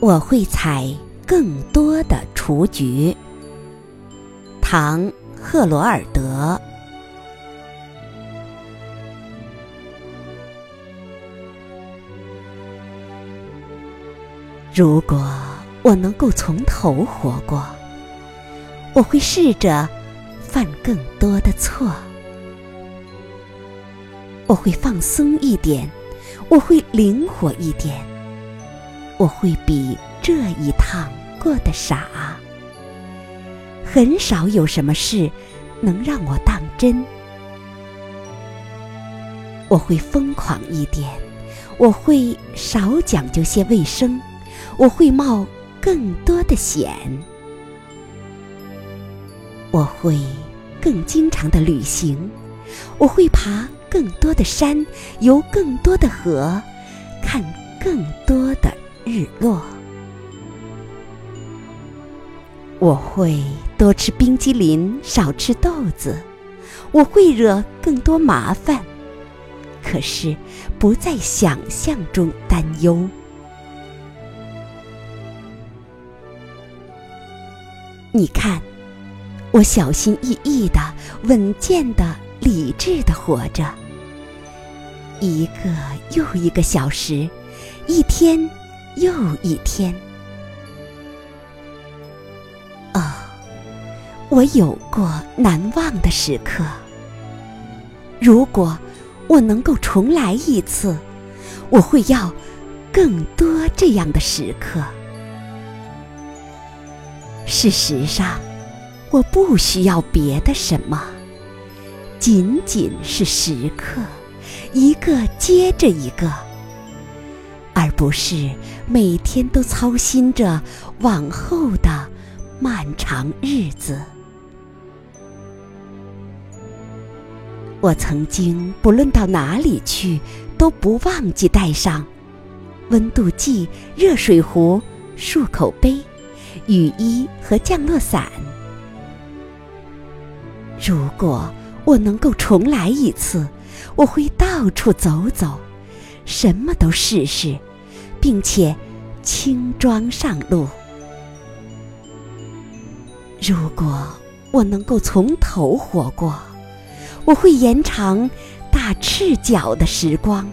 我会采更多的雏菊。唐·赫罗尔德。如果我能够从头活过，我会试着犯更多的错。我会放松一点，我会灵活一点，我会比这一趟过得傻。很少有什么事能让我当真。我会疯狂一点，我会少讲究些卫生，我会冒更多的险。我会更经常的旅行，我会爬。更多的山，游更多的河，看更多的日落。我会多吃冰激凌，少吃豆子。我会惹更多麻烦，可是不在想象中担忧。你看，我小心翼翼的，稳健的。理智的活着，一个又一个小时，一天又一天。哦，我有过难忘的时刻。如果我能够重来一次，我会要更多这样的时刻。事实上，我不需要别的什么。仅仅是时刻，一个接着一个，而不是每天都操心着往后的漫长日子。我曾经不论到哪里去，都不忘记带上温度计、热水壶、漱口杯、雨衣和降落伞。如果。我能够重来一次，我会到处走走，什么都试试，并且轻装上路。如果我能够从头活过，我会延长大赤脚的时光，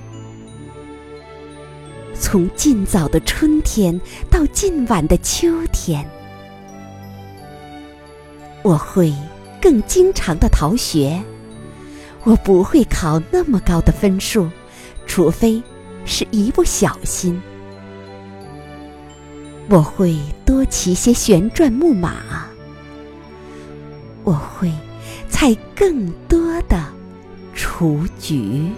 从尽早的春天到尽晚的秋天，我会。更经常的逃学，我不会考那么高的分数，除非是一不小心。我会多骑些旋转木马，我会采更多的雏菊。